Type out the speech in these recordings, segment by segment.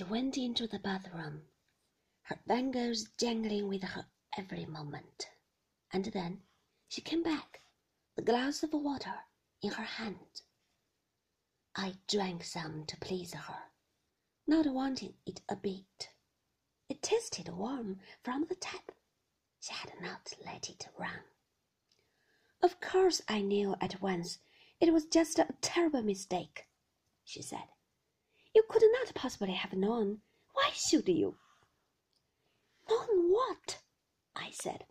She went into the bathroom, her bangles jangling with her every moment, and then she came back, the glass of water in her hand. I drank some to please her, not wanting it a bit. It tasted warm from the tap. She had not let it run. Of course, I knew at once it was just a terrible mistake, she said. You could not possibly have known. Why should you? Known what? I said.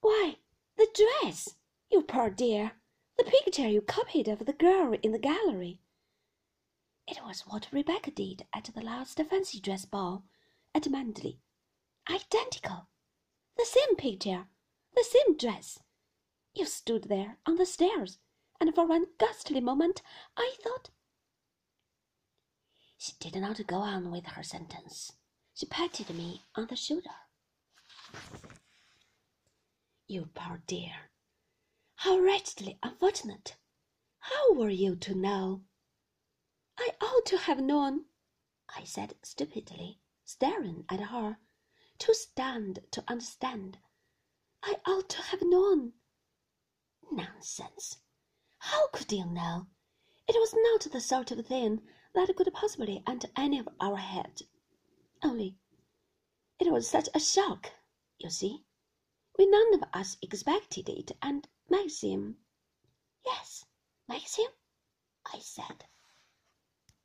Why, the dress, you poor dear, the picture you copied of the girl in the gallery. It was what Rebecca did at the last fancy dress ball at Manderley. Identical. The same picture, the same dress. You stood there on the stairs, and for one ghastly moment I thought. She did not go on with her sentence. She patted me on the shoulder. You poor dear. How wretchedly unfortunate. How were you to know? I ought to have known, I said stupidly, staring at her, too stunned to understand. I ought to have known. Nonsense. How could you know? It was not the sort of thing that could possibly enter any of our heads. Only, it was such a shock, you see. We none of us expected it, and Maxim. Yes, Maxim, I said.